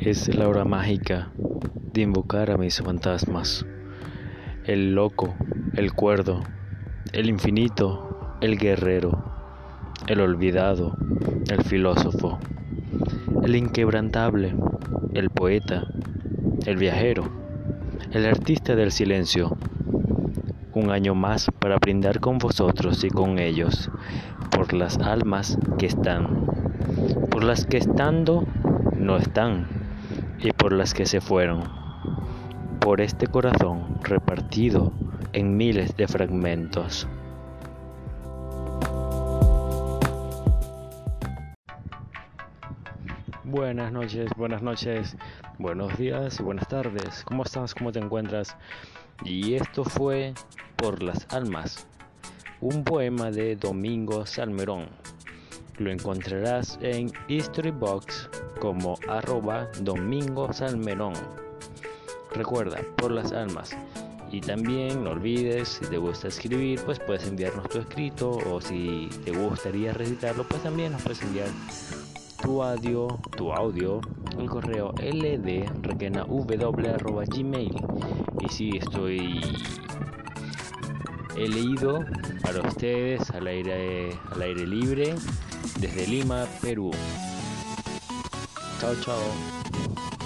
Es la hora mágica de invocar a mis fantasmas. El loco, el cuerdo, el infinito, el guerrero, el olvidado, el filósofo, el inquebrantable, el poeta, el viajero, el artista del silencio. Un año más para brindar con vosotros y con ellos por las almas que están, por las que estando no están y por las que se fueron, por este corazón repartido en miles de fragmentos. Buenas noches, buenas noches, buenos días y buenas tardes. ¿Cómo estás? ¿Cómo te encuentras? Y esto fue Por las Almas, un poema de Domingo Salmerón. Lo encontrarás en Historybox como arroba Domingo Salmerón. Recuerda, por las almas. Y también no olvides, si te gusta escribir, pues puedes enviarnos tu escrito o si te gustaría recitarlo, pues también nos puedes enviar tu audio, tu audio, el correo ldrequenaw.gmail y si estoy he leído para ustedes al aire al aire libre desde Lima, Perú. Chao, chao.